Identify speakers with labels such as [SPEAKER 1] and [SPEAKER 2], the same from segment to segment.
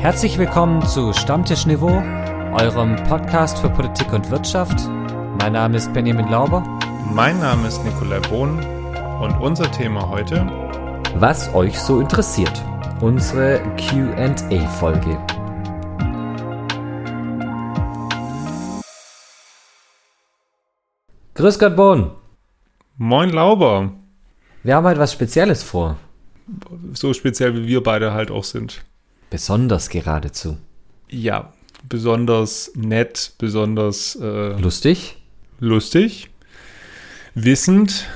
[SPEAKER 1] Herzlich willkommen zu Stammtischniveau, eurem Podcast für Politik und Wirtschaft. Mein Name ist Benjamin Lauber.
[SPEAKER 2] Mein Name ist Nikolai Bohn und unser Thema heute.
[SPEAKER 1] Was euch so interessiert. Unsere QA-Folge. Grüß Gott, Bohn.
[SPEAKER 2] Moin, Lauber.
[SPEAKER 1] Wir haben heute was Spezielles vor.
[SPEAKER 2] So speziell wie wir beide halt auch sind.
[SPEAKER 1] Besonders geradezu.
[SPEAKER 2] Ja, besonders nett, besonders äh,
[SPEAKER 1] Lustig?
[SPEAKER 2] lustig, wissend.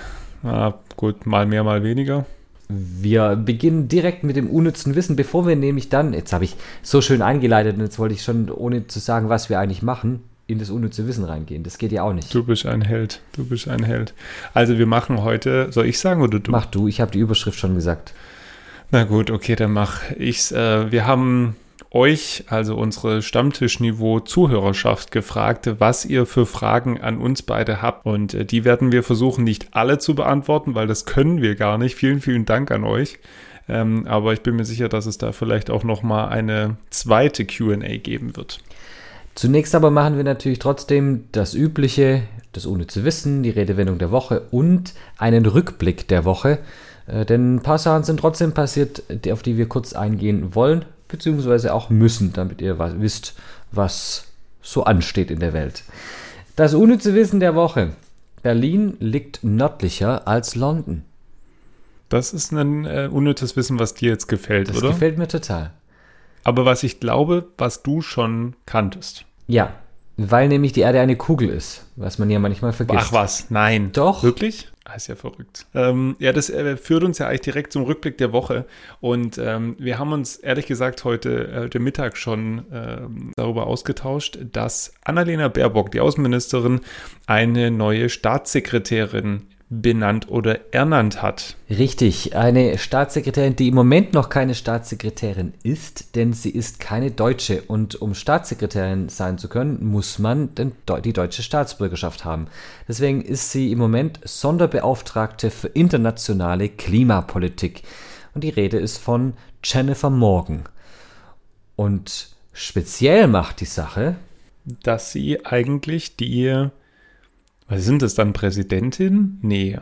[SPEAKER 2] Ah, gut, mal mehr, mal weniger.
[SPEAKER 1] Wir beginnen direkt mit dem unnützen Wissen, bevor wir nämlich dann, jetzt habe ich so schön eingeleitet und jetzt wollte ich schon, ohne zu sagen, was wir eigentlich machen, in das unnütze Wissen reingehen. Das geht ja auch nicht.
[SPEAKER 2] Du bist ein Held. Du bist ein Held. Also wir machen heute, soll ich sagen oder du?
[SPEAKER 1] Mach du, ich habe die Überschrift schon gesagt.
[SPEAKER 2] Na gut, okay, dann mach ich's. Äh, wir haben euch, also unsere Stammtischniveau-Zuhörerschaft, gefragt, was ihr für Fragen an uns beide habt. Und äh, die werden wir versuchen, nicht alle zu beantworten, weil das können wir gar nicht. Vielen, vielen Dank an euch. Ähm, aber ich bin mir sicher, dass es da vielleicht auch noch mal eine zweite Q&A geben wird.
[SPEAKER 1] Zunächst aber machen wir natürlich trotzdem das Übliche, das unnütze Wissen, die Redewendung der Woche und einen Rückblick der Woche. Äh, denn ein paar Sachen sind trotzdem passiert, die- auf die wir kurz eingehen wollen, beziehungsweise auch müssen, damit ihr was, wisst, was so ansteht in der Welt. Das unnütze Wissen der Woche. Berlin liegt nördlicher als London.
[SPEAKER 2] Das ist ein äh, unnützes Wissen, was dir jetzt gefällt,
[SPEAKER 1] Das
[SPEAKER 2] oder?
[SPEAKER 1] gefällt mir total.
[SPEAKER 2] Aber was ich glaube, was du schon kanntest.
[SPEAKER 1] Ja, weil nämlich die Erde eine Kugel ist, was man ja manchmal vergisst.
[SPEAKER 2] Ach was, nein.
[SPEAKER 1] Doch.
[SPEAKER 2] Wirklich? Ah, ist ja verrückt. Ähm, ja, das äh, führt uns ja eigentlich direkt zum Rückblick der Woche. Und ähm, wir haben uns ehrlich gesagt heute, äh, heute Mittag schon ähm, darüber ausgetauscht, dass Annalena Baerbock, die Außenministerin, eine neue Staatssekretärin benannt oder ernannt hat.
[SPEAKER 1] Richtig, eine Staatssekretärin, die im Moment noch keine Staatssekretärin ist, denn sie ist keine Deutsche. Und um Staatssekretärin sein zu können, muss man die deutsche Staatsbürgerschaft haben. Deswegen ist sie im Moment Sonderbeauftragte für internationale Klimapolitik. Und die Rede ist von Jennifer Morgan. Und speziell macht die Sache,
[SPEAKER 2] Dass sie eigentlich die, was sind das dann, Präsidentin? Nee,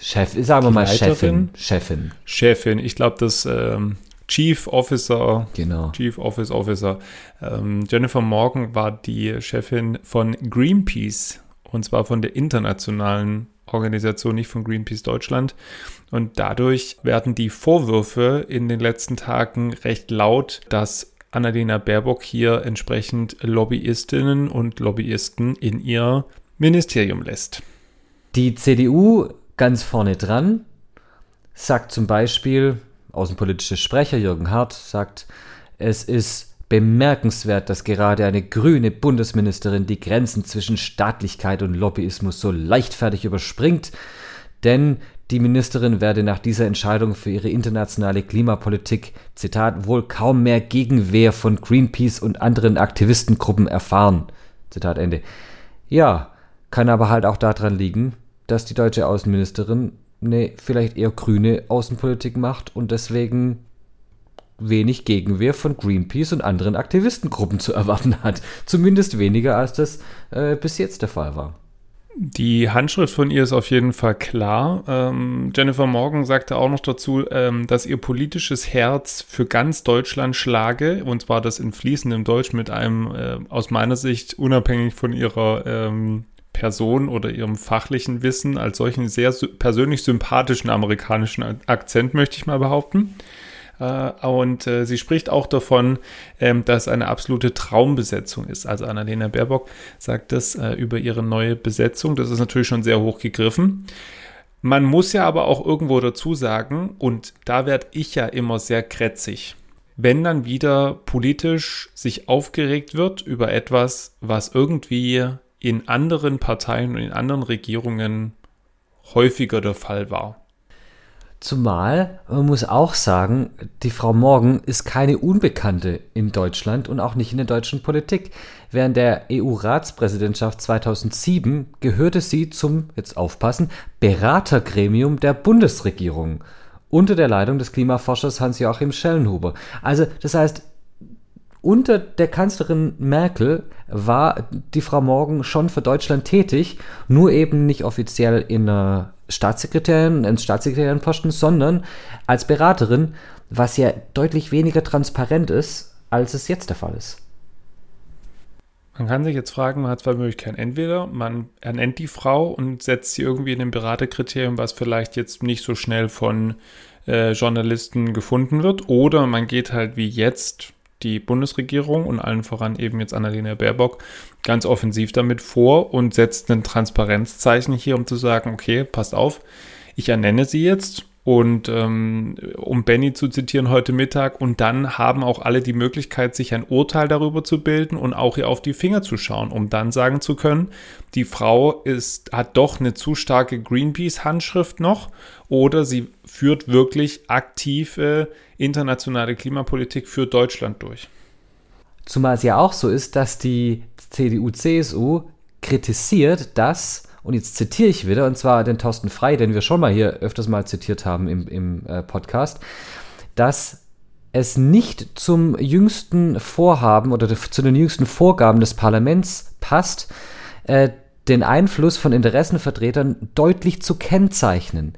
[SPEAKER 1] Chef, sagen wir mal
[SPEAKER 2] Leiterin?
[SPEAKER 1] Chefin. Chefin,
[SPEAKER 2] Chefin. Ich glaube, das ähm, Chief Officer
[SPEAKER 1] genau.
[SPEAKER 2] Chief Office Officer. Ähm, Jennifer Morgan war die Chefin von Greenpeace und zwar von der internationalen Organisation, nicht von Greenpeace Deutschland. Und dadurch werden die Vorwürfe in den letzten Tagen recht laut, dass Annalena Baerbock hier entsprechend Lobbyistinnen und Lobbyisten in ihr Ministerium lässt.
[SPEAKER 1] Die CDU ganz vorne dran sagt zum Beispiel, außenpolitische Sprecher Jürgen Hart sagt, es ist bemerkenswert, dass gerade eine grüne Bundesministerin die Grenzen zwischen Staatlichkeit und Lobbyismus so leichtfertig überspringt, denn die Ministerin werde nach dieser Entscheidung für ihre internationale Klimapolitik, Zitat, wohl kaum mehr Gegenwehr von Greenpeace und anderen Aktivistengruppen erfahren. Zitat Ende. Ja, kann aber halt auch daran liegen, dass die deutsche Außenministerin eine vielleicht eher grüne Außenpolitik macht und deswegen wenig Gegenwehr von Greenpeace und anderen Aktivistengruppen zu erwarten hat. Zumindest weniger, als das äh, bis jetzt der Fall war.
[SPEAKER 2] Die Handschrift von ihr ist auf jeden Fall klar. Ähm, Jennifer Morgan sagte auch noch dazu, ähm, dass ihr politisches Herz für ganz Deutschland schlage, und zwar das in fließendem Deutsch mit einem äh, aus meiner Sicht unabhängig von ihrer ähm, Person oder ihrem fachlichen Wissen als solchen sehr persönlich sympathischen amerikanischen Ak- Akzent, möchte ich mal behaupten. Äh, und äh, sie spricht auch davon, ähm, dass eine absolute Traumbesetzung ist. Also Annalena Baerbock sagt das äh, über ihre neue Besetzung. Das ist natürlich schon sehr hoch gegriffen. Man muss ja aber auch irgendwo dazu sagen, und da werde ich ja immer sehr krätzig, wenn dann wieder politisch sich aufgeregt wird über etwas, was irgendwie in anderen Parteien und in anderen Regierungen häufiger der Fall war.
[SPEAKER 1] Zumal, man muss auch sagen, die Frau Morgan ist keine Unbekannte in Deutschland und auch nicht in der deutschen Politik. Während der EU-Ratspräsidentschaft 2007 gehörte sie zum, jetzt aufpassen, Beratergremium der Bundesregierung unter der Leitung des Klimaforschers Hans-Joachim Schellenhuber. Also, das heißt, unter der Kanzlerin Merkel war die Frau Morgan schon für Deutschland tätig, nur eben nicht offiziell in einer Staatssekretärin, in Staatssekretärinposten, sondern als Beraterin, was ja deutlich weniger transparent ist, als es jetzt der Fall ist.
[SPEAKER 2] Man kann sich jetzt fragen, man hat zwei Möglichkeiten. Entweder man ernennt die Frau und setzt sie irgendwie in ein Beraterkriterium, was vielleicht jetzt nicht so schnell von äh, Journalisten gefunden wird, oder man geht halt wie jetzt die Bundesregierung und allen voran eben jetzt Annalena Baerbock ganz offensiv damit vor und setzt ein Transparenzzeichen hier, um zu sagen, okay, passt auf, ich ernenne sie jetzt und ähm, um Benny zu zitieren heute Mittag, und dann haben auch alle die Möglichkeit, sich ein Urteil darüber zu bilden und auch ihr auf die Finger zu schauen, um dann sagen zu können, die Frau ist, hat doch eine zu starke Greenpeace-Handschrift noch oder sie führt wirklich aktive internationale Klimapolitik für Deutschland durch.
[SPEAKER 1] Zumal es ja auch so ist, dass die CDU-CSU kritisiert, dass und jetzt zitiere ich wieder, und zwar den Thorsten Frei, den wir schon mal hier öfters mal zitiert haben im, im äh, Podcast, dass es nicht zum jüngsten Vorhaben oder zu den jüngsten Vorgaben des Parlaments passt, äh, den Einfluss von Interessenvertretern deutlich zu kennzeichnen.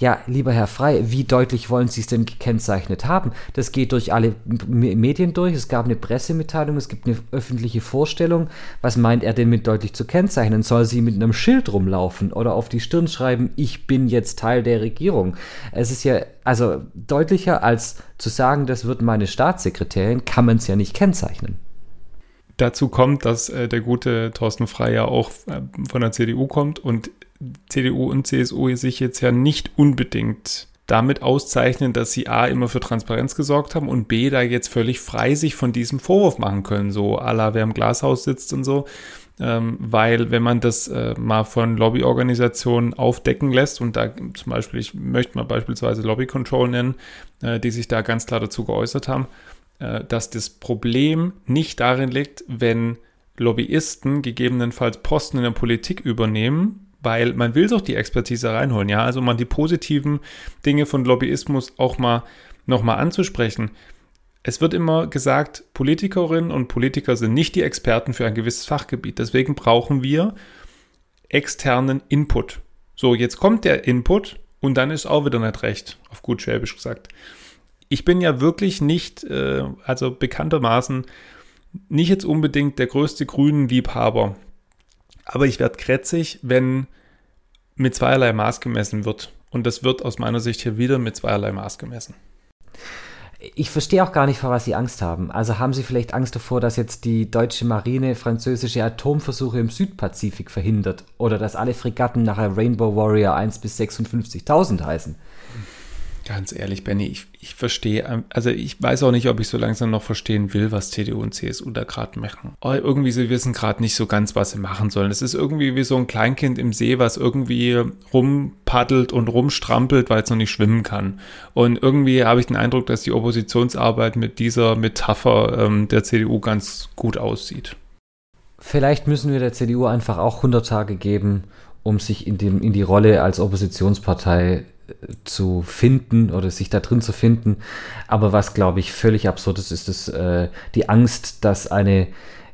[SPEAKER 1] Ja, lieber Herr Frei, wie deutlich wollen Sie es denn gekennzeichnet haben? Das geht durch alle Medien durch. Es gab eine Pressemitteilung, es gibt eine öffentliche Vorstellung. Was meint er denn mit deutlich zu kennzeichnen? Soll sie mit einem Schild rumlaufen oder auf die Stirn schreiben, ich bin jetzt Teil der Regierung? Es ist ja, also deutlicher als zu sagen, das wird meine Staatssekretärin, kann man es ja nicht kennzeichnen.
[SPEAKER 2] Dazu kommt, dass äh, der gute Thorsten Frey ja auch äh, von der CDU kommt und CDU und CSU sich jetzt ja nicht unbedingt damit auszeichnen, dass sie A immer für Transparenz gesorgt haben und B da jetzt völlig frei sich von diesem Vorwurf machen können, so à la wer im Glashaus sitzt und so. Ähm, weil wenn man das äh, mal von Lobbyorganisationen aufdecken lässt und da zum Beispiel, ich möchte mal beispielsweise Lobby Control nennen, äh, die sich da ganz klar dazu geäußert haben, äh, dass das Problem nicht darin liegt, wenn Lobbyisten gegebenenfalls Posten in der Politik übernehmen, weil man will doch die Expertise reinholen, ja, also mal die positiven Dinge von Lobbyismus auch mal nochmal anzusprechen. Es wird immer gesagt, Politikerinnen und Politiker sind nicht die Experten für ein gewisses Fachgebiet. Deswegen brauchen wir externen Input. So, jetzt kommt der Input und dann ist auch wieder nicht recht, auf gut Schwäbisch gesagt ich bin ja wirklich nicht, äh, also bekanntermaßen, nicht jetzt unbedingt der größte Grünen-Liebhaber. Aber ich werde krätzig, wenn mit zweierlei Maß gemessen wird. Und das wird aus meiner Sicht hier wieder mit zweierlei Maß gemessen.
[SPEAKER 1] Ich verstehe auch gar nicht, vor was Sie Angst haben. Also haben Sie vielleicht Angst davor, dass jetzt die deutsche Marine französische Atomversuche im Südpazifik verhindert? Oder dass alle Fregatten nachher Rainbow Warrior 1 bis 56.000 heißen?
[SPEAKER 2] Ganz ehrlich, Benny, ich, ich verstehe, also ich weiß auch nicht, ob ich so langsam noch verstehen will, was CDU und CSU da gerade machen. Oh, irgendwie, sie wissen gerade nicht so ganz, was sie machen sollen. Es ist irgendwie wie so ein Kleinkind im See, was irgendwie rumpaddelt und rumstrampelt, weil es noch nicht schwimmen kann. Und irgendwie habe ich den Eindruck, dass die Oppositionsarbeit mit dieser Metapher ähm, der CDU ganz gut aussieht.
[SPEAKER 1] Vielleicht müssen wir der CDU einfach auch 100 Tage geben, um sich in, dem, in die Rolle als Oppositionspartei zu finden oder sich da drin zu finden. Aber was, glaube ich, völlig absurd ist, ist das, äh, die Angst, dass eine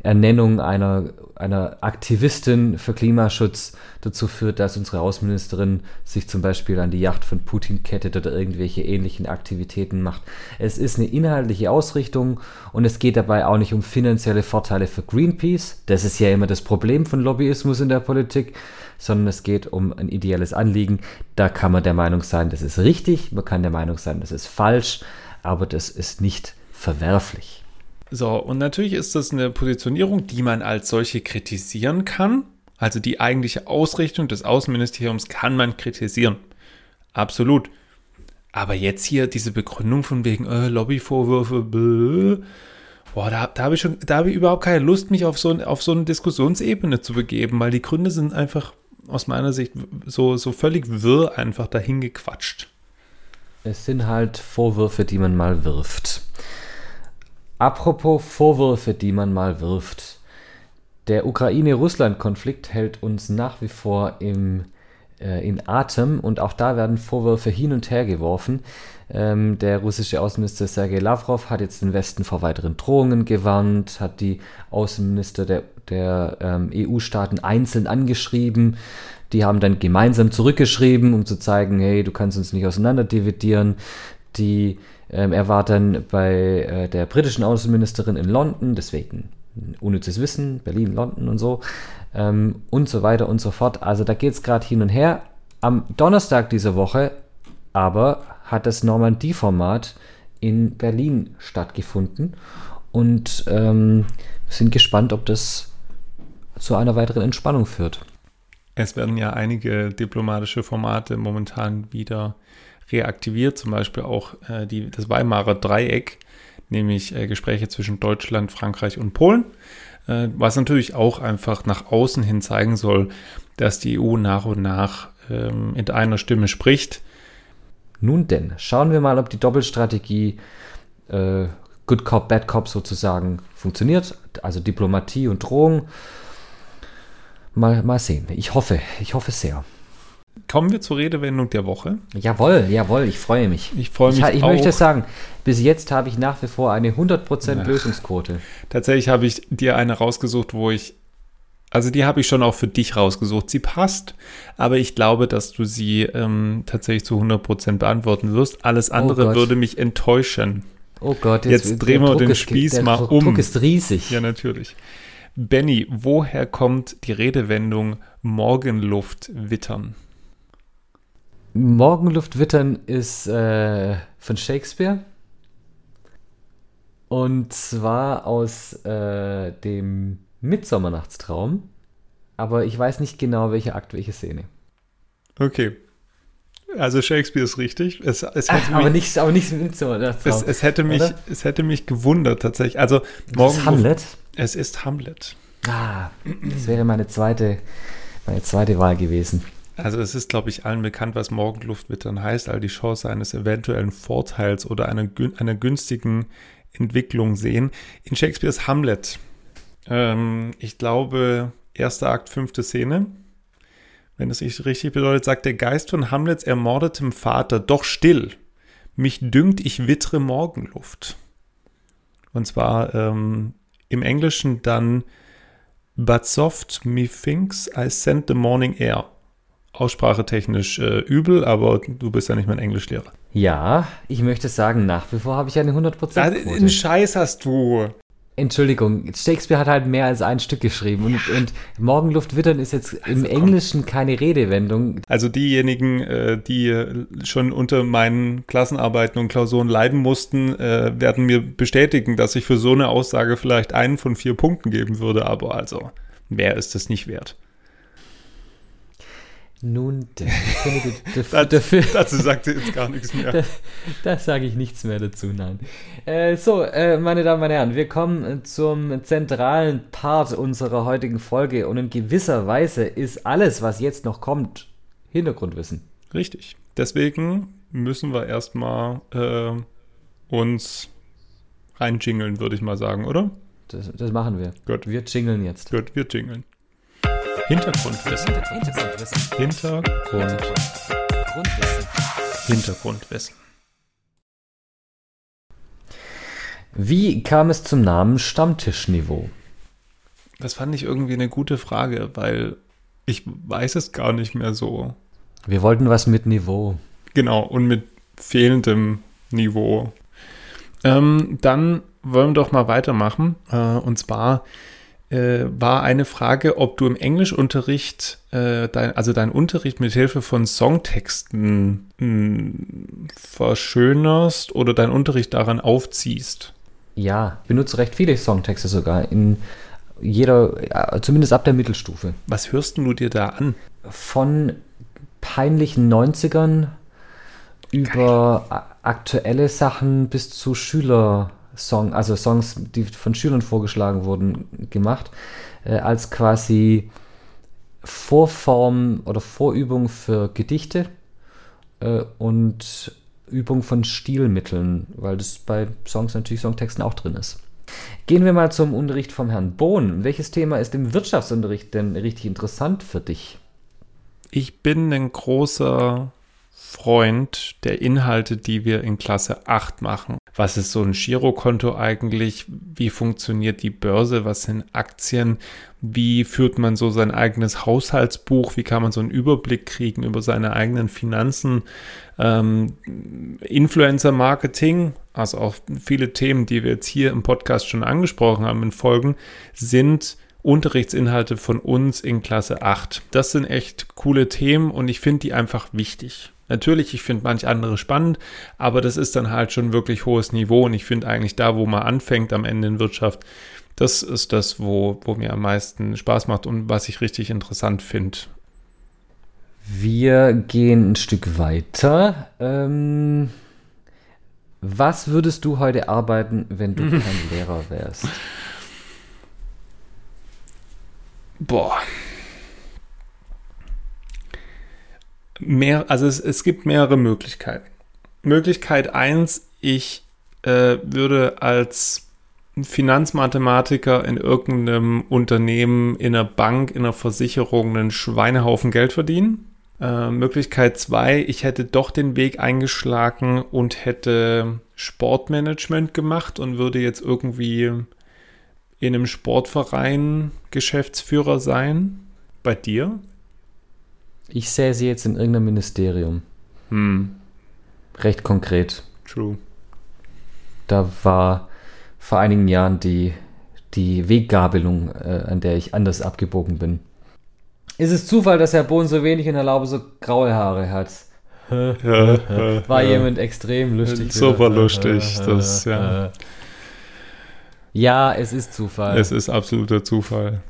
[SPEAKER 1] Ernennung einer, einer Aktivistin für Klimaschutz dazu führt, dass unsere Außenministerin sich zum Beispiel an die Yacht von Putin kettet oder irgendwelche ähnlichen Aktivitäten macht. Es ist eine inhaltliche Ausrichtung und es geht dabei auch nicht um finanzielle Vorteile für Greenpeace. Das ist ja immer das Problem von Lobbyismus in der Politik, sondern es geht um ein ideelles Anliegen. Da kann man der Meinung sein, das ist richtig, man kann der Meinung sein, das ist falsch, aber das ist nicht verwerflich.
[SPEAKER 2] So, und natürlich ist das eine Positionierung, die man als solche kritisieren kann. Also die eigentliche Ausrichtung des Außenministeriums kann man kritisieren. Absolut. Aber jetzt hier diese Begründung von wegen äh, Lobbyvorwürfe, bläh, boah, da, da habe ich schon, ich überhaupt keine Lust, mich auf so, auf so eine Diskussionsebene zu begeben, weil die Gründe sind einfach aus meiner Sicht so, so völlig wirr einfach dahin gequatscht.
[SPEAKER 1] Es sind halt Vorwürfe, die man mal wirft. Apropos Vorwürfe, die man mal wirft. Der Ukraine-Russland-Konflikt hält uns nach wie vor im äh, in Atem und auch da werden Vorwürfe hin und her geworfen. Ähm, der russische Außenminister Sergei Lavrov hat jetzt den Westen vor weiteren Drohungen gewarnt, hat die Außenminister der, der ähm, EU-Staaten einzeln angeschrieben. Die haben dann gemeinsam zurückgeschrieben, um zu zeigen, hey, du kannst uns nicht auseinanderdividieren. Die, ähm, er war dann bei äh, der britischen Außenministerin in London, deswegen unnützes Wissen, Berlin, London und so ähm, und so weiter und so fort. Also da geht es gerade hin und her. Am Donnerstag dieser Woche aber hat das Normandie-Format in Berlin stattgefunden und ähm, sind gespannt, ob das zu einer weiteren Entspannung führt.
[SPEAKER 2] Es werden ja einige diplomatische Formate momentan wieder reaktiviert, zum Beispiel auch äh, die, das Weimarer Dreieck, nämlich äh, Gespräche zwischen Deutschland, Frankreich und Polen, äh, was natürlich auch einfach nach außen hin zeigen soll, dass die EU nach und nach ähm, in einer Stimme spricht
[SPEAKER 1] nun denn, schauen wir mal, ob die Doppelstrategie äh, Good Cop, Bad Cop sozusagen funktioniert. Also Diplomatie und Drohung. Mal, mal sehen. Ich hoffe, ich hoffe sehr.
[SPEAKER 2] Kommen wir zur Redewendung der Woche.
[SPEAKER 1] Jawohl, jawohl, ich freue mich.
[SPEAKER 2] Ich freue mich
[SPEAKER 1] Ich, ich möchte sagen, bis jetzt habe ich nach wie vor eine 100% Ach, Lösungsquote.
[SPEAKER 2] Tatsächlich habe ich dir eine rausgesucht, wo ich also die habe ich schon auch für dich rausgesucht. Sie passt, aber ich glaube, dass du sie ähm, tatsächlich zu 100% beantworten wirst. Alles oh andere oh würde mich enttäuschen.
[SPEAKER 1] Oh Gott,
[SPEAKER 2] jetzt, jetzt drehen wir den ist, Spieß mal um. Der
[SPEAKER 1] Druck ist riesig.
[SPEAKER 2] Ja, natürlich. Benny, woher kommt die Redewendung Morgenluft wittern?
[SPEAKER 1] Morgenluft wittern ist äh, von Shakespeare. Und zwar aus äh, dem Mitsommernachtstraum, aber ich weiß nicht genau, welche Akt, welche Szene.
[SPEAKER 2] Okay. Also Shakespeare ist richtig. Es, es
[SPEAKER 1] Ach, aber, mich, nicht, aber nicht Mitsommernachtstraum.
[SPEAKER 2] Es, es, hätte mich, es hätte mich gewundert tatsächlich. Also
[SPEAKER 1] morgen. Ist Hamlet?
[SPEAKER 2] Es ist Hamlet.
[SPEAKER 1] Ah, das wäre meine zweite, meine zweite Wahl gewesen.
[SPEAKER 2] Also es ist, glaube ich, allen bekannt, was Morgenluftwittern heißt, all die Chance eines eventuellen Vorteils oder einer, einer günstigen Entwicklung sehen. In Shakespeares Hamlet ähm, ich glaube, erster Akt, fünfte Szene. Wenn es richtig bedeutet, sagt der Geist von Hamlets ermordetem Vater, doch still. Mich dünkt, ich wittre Morgenluft. Und zwar ähm, im Englischen dann But soft methinks I sent the morning air. Aussprachetechnisch äh, übel, aber du bist ja nicht mein Englischlehrer.
[SPEAKER 1] Ja, ich möchte sagen, nach wie vor habe ich eine 100% Quote.
[SPEAKER 2] Einen Scheiß hast du.
[SPEAKER 1] Entschuldigung, Shakespeare hat halt mehr als ein Stück geschrieben und, und Morgenluft wittern ist jetzt also im komm. Englischen keine Redewendung.
[SPEAKER 2] Also diejenigen, äh, die schon unter meinen Klassenarbeiten und Klausuren leiden mussten, äh, werden mir bestätigen, dass ich für so eine Aussage vielleicht einen von vier Punkten geben würde, aber also, mehr ist es nicht wert.
[SPEAKER 1] Nun denn.
[SPEAKER 2] das, dafür, dazu sagt sie jetzt gar nichts mehr. Da,
[SPEAKER 1] da sage ich nichts mehr dazu, nein. Äh, so, äh, meine Damen und Herren, wir kommen zum zentralen Part unserer heutigen Folge und in gewisser Weise ist alles, was jetzt noch kommt, Hintergrundwissen.
[SPEAKER 2] Richtig. Deswegen müssen wir erstmal äh, uns reinjingeln, würde ich mal sagen, oder?
[SPEAKER 1] Das, das machen wir.
[SPEAKER 2] Gut.
[SPEAKER 1] Wir jingeln jetzt.
[SPEAKER 2] Gut, wir jingeln. Hintergrundwissen. Hintergrundwissen. Hintergrundwissen. Hintergrundwissen.
[SPEAKER 1] Wie kam es zum Namen Stammtischniveau?
[SPEAKER 2] Das fand ich irgendwie eine gute Frage, weil ich weiß es gar nicht mehr so.
[SPEAKER 1] Wir wollten was mit Niveau.
[SPEAKER 2] Genau, und mit fehlendem Niveau. Ähm, dann wollen wir doch mal weitermachen. Äh, und zwar äh, war eine Frage, ob du im Englischunterricht, äh, dein, also deinen Unterricht mit Hilfe von Songtexten mh, hm, verschönerst oder deinen Unterricht daran aufziehst.
[SPEAKER 1] Ja, benutze recht viele Songtexte sogar in jeder, zumindest ab der Mittelstufe.
[SPEAKER 2] Was hörst du dir da an?
[SPEAKER 1] Von peinlichen 90ern über Geil. aktuelle Sachen bis zu Schüler. Song, also Songs, die von Schülern vorgeschlagen wurden, gemacht, äh, als quasi Vorform oder Vorübung für Gedichte äh, und Übung von Stilmitteln, weil das bei Songs natürlich Songtexten auch drin ist. Gehen wir mal zum Unterricht vom Herrn Bohn. Welches Thema ist im Wirtschaftsunterricht denn richtig interessant für dich?
[SPEAKER 2] ich bin ein großer Freund der Inhalte, die wir in Klasse 8 machen. Was ist so ein Girokonto eigentlich? Wie funktioniert die Börse? Was sind Aktien? Wie führt man so sein eigenes Haushaltsbuch? Wie kann man so einen Überblick kriegen über seine eigenen Finanzen? Ähm, Influencer-Marketing, also auch viele Themen, die wir jetzt hier im Podcast schon angesprochen haben in Folgen, sind Unterrichtsinhalte von uns in Klasse 8. Das sind echt coole Themen und ich finde die einfach wichtig. Natürlich, ich finde manch andere spannend, aber das ist dann halt schon wirklich hohes Niveau und ich finde eigentlich da, wo man anfängt am Ende in Wirtschaft, das ist das, wo, wo mir am meisten Spaß macht und was ich richtig interessant finde.
[SPEAKER 1] Wir gehen ein Stück weiter. Ähm, was würdest du heute arbeiten, wenn du kein Lehrer wärst?
[SPEAKER 2] Boah. Mehr, also es, es gibt mehrere Möglichkeiten. Möglichkeit 1, ich äh, würde als Finanzmathematiker in irgendeinem Unternehmen, in einer Bank, in einer Versicherung einen Schweinehaufen Geld verdienen. Äh, Möglichkeit 2, ich hätte doch den Weg eingeschlagen und hätte Sportmanagement gemacht und würde jetzt irgendwie in einem Sportverein Geschäftsführer sein? Bei dir?
[SPEAKER 1] Ich sehe sie jetzt in irgendeinem Ministerium.
[SPEAKER 2] Hm.
[SPEAKER 1] Recht konkret.
[SPEAKER 2] True.
[SPEAKER 1] Da war vor einigen Jahren die, die Weggabelung, äh, an der ich anders abgebogen bin. Ist es Zufall, dass Herr Bohn so wenig in der Laube so graue Haare hat? war jemand extrem lustig.
[SPEAKER 2] Super lustig. Das, ja.
[SPEAKER 1] Ja, es ist Zufall.
[SPEAKER 2] Es ist absoluter Zufall.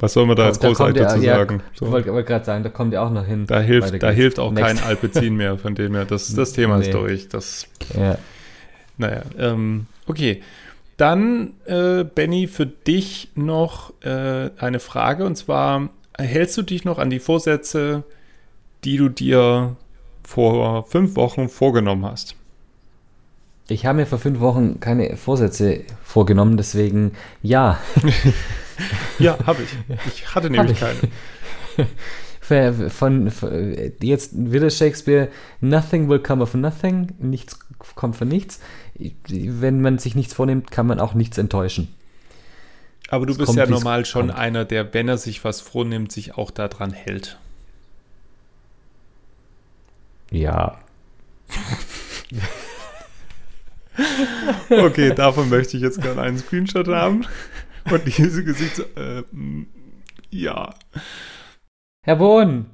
[SPEAKER 2] Was soll man da jetzt großartig dazu
[SPEAKER 1] ja,
[SPEAKER 2] sagen?
[SPEAKER 1] So. Ich wollte gerade sagen, da kommt ihr auch noch hin.
[SPEAKER 2] Da hilft, da hilft auch kein Alpezin mehr, von dem her. Das, das Thema nee. ist durch. Das,
[SPEAKER 1] ja.
[SPEAKER 2] Naja, ähm, okay. Dann, äh, Benny, für dich noch äh, eine Frage. Und zwar, hältst du dich noch an die Vorsätze, die du dir vor fünf Wochen vorgenommen hast?
[SPEAKER 1] Ich habe mir vor fünf Wochen keine Vorsätze vorgenommen, deswegen ja.
[SPEAKER 2] ja, habe ich. Ich hatte nämlich keine.
[SPEAKER 1] Von, von, jetzt wieder Shakespeare, nothing will come of nothing, nichts kommt von nichts. Wenn man sich nichts vornimmt, kann man auch nichts enttäuschen.
[SPEAKER 2] Aber du es bist kommt, ja normal schon kommt. einer, der, wenn er sich was vornimmt, sich auch daran hält.
[SPEAKER 1] Ja.
[SPEAKER 2] okay, davon möchte ich jetzt gerne einen Screenshot haben. Und diese Gesicht, äh, ja.
[SPEAKER 1] Herr Bohn,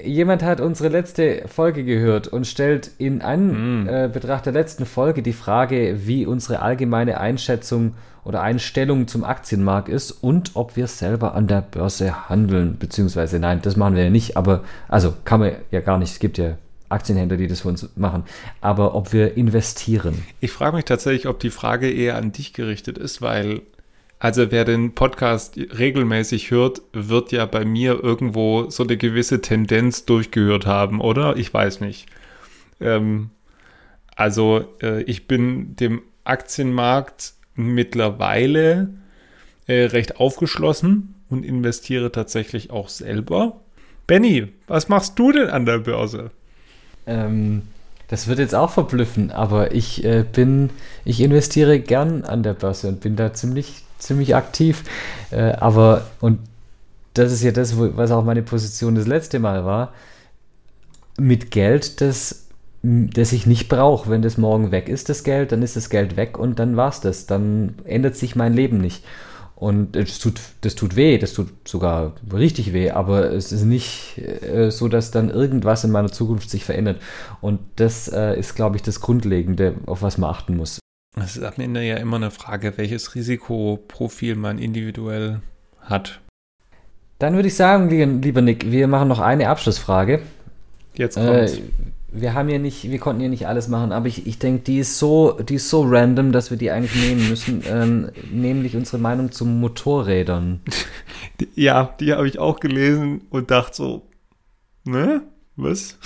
[SPEAKER 1] jemand hat unsere letzte Folge gehört und stellt in Anbetracht mm. äh, der letzten Folge die Frage, wie unsere allgemeine Einschätzung oder Einstellung zum Aktienmarkt ist und ob wir selber an der Börse handeln, beziehungsweise nein, das machen wir ja nicht, aber also kann man ja gar nicht, es gibt ja Aktienhändler, die das für uns machen, aber ob wir investieren.
[SPEAKER 2] Ich frage mich tatsächlich, ob die Frage eher an dich gerichtet ist, weil also wer den Podcast regelmäßig hört, wird ja bei mir irgendwo so eine gewisse Tendenz durchgehört haben, oder? Ich weiß nicht. Ähm, also äh, ich bin dem Aktienmarkt mittlerweile äh, recht aufgeschlossen und investiere tatsächlich auch selber. Benny, was machst du denn an der Börse?
[SPEAKER 1] Ähm, das wird jetzt auch verblüffen, aber ich äh, bin, ich investiere gern an der Börse und bin da ziemlich, ziemlich aktiv. Äh, aber, und das ist ja das, wo, was auch meine Position das letzte Mal war, mit Geld, das, das ich nicht brauche. Wenn das morgen weg ist, das Geld, dann ist das Geld weg und dann war's das. Dann ändert sich mein Leben nicht. Und das tut, das tut weh, das tut sogar richtig weh, aber es ist nicht äh, so, dass dann irgendwas in meiner Zukunft sich verändert. Und das äh, ist, glaube ich, das Grundlegende, auf was man achten muss.
[SPEAKER 2] Es ist am Ende ja immer eine Frage, welches Risikoprofil man individuell hat.
[SPEAKER 1] Dann würde ich sagen, lieber Nick, wir machen noch eine Abschlussfrage.
[SPEAKER 2] Jetzt kommt's. Äh,
[SPEAKER 1] wir haben ja nicht, wir konnten ja nicht alles machen, aber ich, ich denke, die ist so, die ist so random, dass wir die eigentlich nehmen müssen, ähm, nämlich unsere Meinung zu Motorrädern.
[SPEAKER 2] Ja, die habe ich auch gelesen und dachte so, ne, was?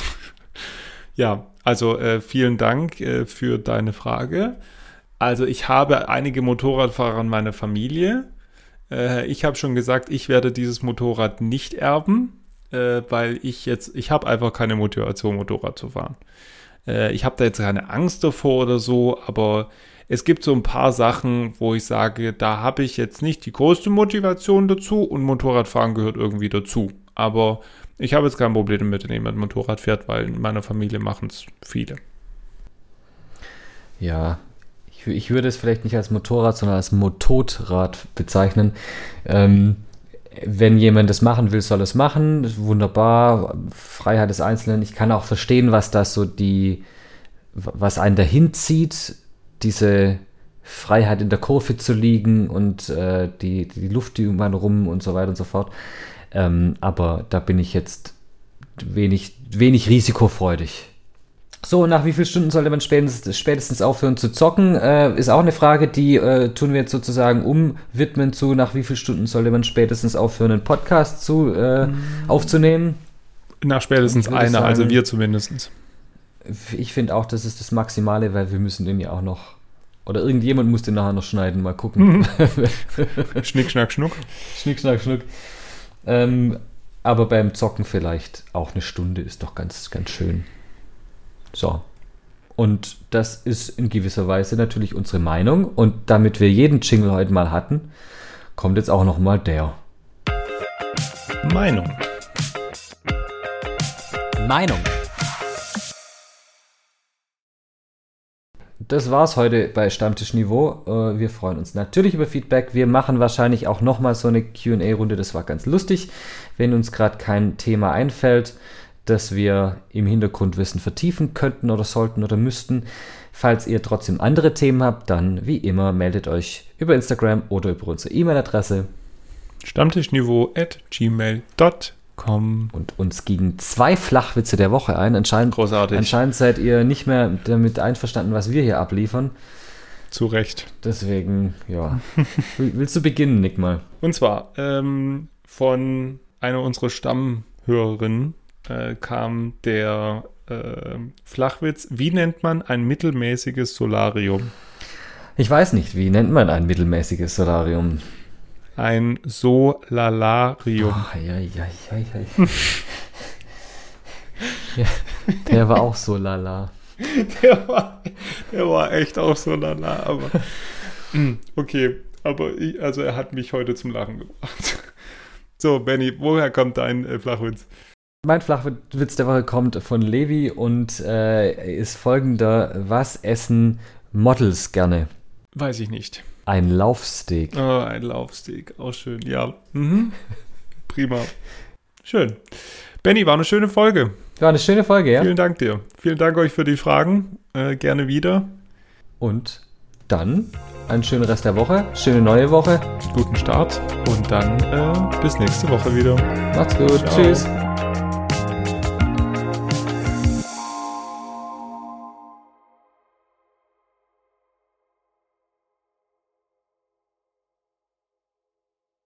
[SPEAKER 2] ja, also äh, vielen Dank äh, für deine Frage. Also ich habe einige Motorradfahrer in meiner Familie. Äh, ich habe schon gesagt, ich werde dieses Motorrad nicht erben. äh, weil ich jetzt, ich habe einfach keine Motivation, Motorrad zu fahren. Äh, ich habe da jetzt keine Angst davor oder so, aber es gibt so ein paar Sachen, wo ich sage, da habe ich jetzt nicht die größte Motivation dazu und Motorradfahren gehört irgendwie dazu. Aber ich habe jetzt kein Problem damit, wenn jemand Motorrad fährt, weil in meiner Familie machen es viele.
[SPEAKER 1] Ja, ich, würde es vielleicht nicht als Motorrad, sondern als Mototrad bezeichnen. Ähm, wenn jemand das machen will, soll es machen. Wunderbar. Freiheit des Einzelnen. Ich kann auch verstehen, was das so die, was einen dahin zieht, diese Freiheit in der Kurve zu liegen und äh, die, die Luft um einen rum und so weiter und so fort. Ähm, aber da bin ich jetzt wenig, wenig risikofreudig. So, nach wie vielen Stunden sollte man spätestens, spätestens aufhören zu zocken? Äh, ist auch eine Frage, die äh, tun wir jetzt sozusagen umwidmen zu, nach wie vielen Stunden sollte man spätestens aufhören, einen Podcast zu, äh, mhm. aufzunehmen?
[SPEAKER 2] Nach spätestens einer, also wir zumindest.
[SPEAKER 1] Ich finde auch, das ist das Maximale, weil wir müssen den ja auch noch, oder irgendjemand muss den nachher noch schneiden, mal gucken. Mhm.
[SPEAKER 2] Schnick, schnack, schnuck.
[SPEAKER 1] Schnick, schnack, schnuck. Ähm, aber beim Zocken vielleicht auch eine Stunde ist doch ganz, ganz schön. So. Und das ist in gewisser Weise natürlich unsere Meinung. Und damit wir jeden Jingle heute mal hatten, kommt jetzt auch noch mal der.
[SPEAKER 2] Meinung.
[SPEAKER 1] Meinung. Das war's heute bei Stammtischniveau. Äh, wir freuen uns natürlich über Feedback. Wir machen wahrscheinlich auch noch mal so eine Q&A-Runde. Das war ganz lustig. Wenn uns gerade kein Thema einfällt, das wir im Hintergrundwissen vertiefen könnten oder sollten oder müssten. Falls ihr trotzdem andere Themen habt, dann wie immer meldet euch über Instagram oder über unsere E-Mail-Adresse
[SPEAKER 2] stammtischniveau at gmail.com
[SPEAKER 1] und uns gingen zwei Flachwitze der Woche ein. Anscheinend,
[SPEAKER 2] Großartig.
[SPEAKER 1] Anscheinend seid ihr nicht mehr damit einverstanden, was wir hier abliefern.
[SPEAKER 2] Zu Recht.
[SPEAKER 1] Deswegen, ja. Willst du beginnen, Nick mal?
[SPEAKER 2] Und zwar ähm, von einer unserer Stammhörerinnen, äh, kam der äh, Flachwitz. Wie nennt man ein mittelmäßiges Solarium?
[SPEAKER 1] Ich weiß nicht, wie nennt man ein mittelmäßiges Solarium?
[SPEAKER 2] Ein Solalarium.
[SPEAKER 1] Oh, ja, ja, ja, ja. ja, der war auch so lala.
[SPEAKER 2] Der war, der war echt auch so lala, aber hm, okay. Aber ich, also er hat mich heute zum Lachen gebracht. So, Benny, woher kommt dein äh, Flachwitz?
[SPEAKER 1] Mein Flachwitz der Woche kommt von Levi und äh, ist folgender: Was essen Models gerne?
[SPEAKER 2] Weiß ich nicht.
[SPEAKER 1] Ein Laufsteak.
[SPEAKER 2] Oh, ein Laufsteak. Auch schön, ja. Mhm. Prima. Schön. Benny, war eine schöne Folge.
[SPEAKER 1] War eine schöne Folge, ja.
[SPEAKER 2] Vielen Dank dir. Vielen Dank euch für die Fragen. Äh, gerne wieder.
[SPEAKER 1] Und dann einen schönen Rest der Woche, schöne neue Woche.
[SPEAKER 2] Guten Start und dann äh, bis nächste Woche wieder.
[SPEAKER 1] Macht's gut. Ciao. Tschüss.